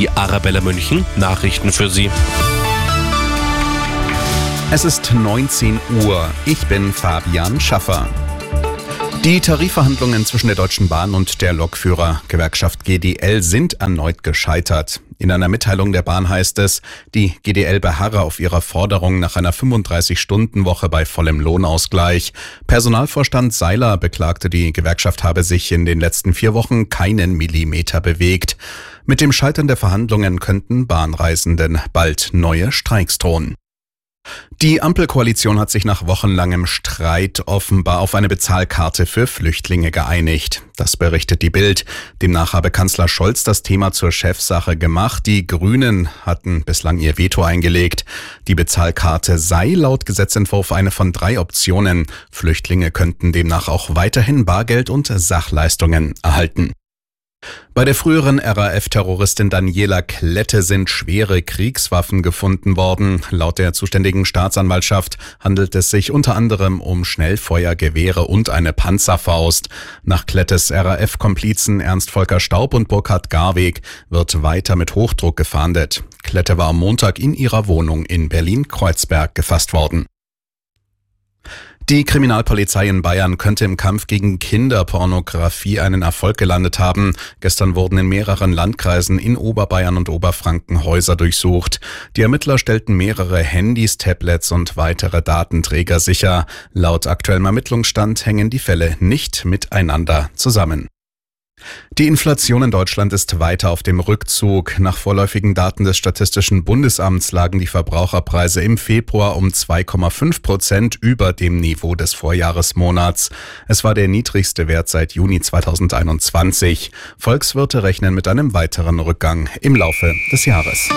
die Arabella München Nachrichten für Sie. Es ist 19 Uhr. Ich bin Fabian Schaffer. Die Tarifverhandlungen zwischen der Deutschen Bahn und der Lokführergewerkschaft GDL sind erneut gescheitert. In einer Mitteilung der Bahn heißt es, die GDL beharre auf ihrer Forderung nach einer 35-Stunden-Woche bei vollem Lohnausgleich. Personalvorstand Seiler beklagte, die Gewerkschaft habe sich in den letzten vier Wochen keinen Millimeter bewegt. Mit dem Scheitern der Verhandlungen könnten Bahnreisenden bald neue Streiks drohen. Die Ampelkoalition hat sich nach wochenlangem Streit offenbar auf eine Bezahlkarte für Flüchtlinge geeinigt. Das berichtet die Bild. Demnach habe Kanzler Scholz das Thema zur Chefsache gemacht. Die Grünen hatten bislang ihr Veto eingelegt. Die Bezahlkarte sei laut Gesetzentwurf eine von drei Optionen. Flüchtlinge könnten demnach auch weiterhin Bargeld und Sachleistungen erhalten. Bei der früheren RAF-Terroristin Daniela Klette sind schwere Kriegswaffen gefunden worden. Laut der zuständigen Staatsanwaltschaft handelt es sich unter anderem um Schnellfeuergewehre und eine Panzerfaust. Nach Klettes RAF-Komplizen Ernst Volker Staub und Burkhard Garweg wird weiter mit Hochdruck gefahndet. Klette war am Montag in ihrer Wohnung in Berlin-Kreuzberg gefasst worden. Die Kriminalpolizei in Bayern könnte im Kampf gegen Kinderpornografie einen Erfolg gelandet haben. Gestern wurden in mehreren Landkreisen in Oberbayern und Oberfranken Häuser durchsucht. Die Ermittler stellten mehrere Handys, Tablets und weitere Datenträger sicher. Laut aktuellem Ermittlungsstand hängen die Fälle nicht miteinander zusammen. Die Inflation in Deutschland ist weiter auf dem Rückzug. Nach vorläufigen Daten des Statistischen Bundesamts lagen die Verbraucherpreise im Februar um 2,5 Prozent über dem Niveau des Vorjahresmonats. Es war der niedrigste Wert seit Juni 2021. Volkswirte rechnen mit einem weiteren Rückgang im Laufe des Jahres.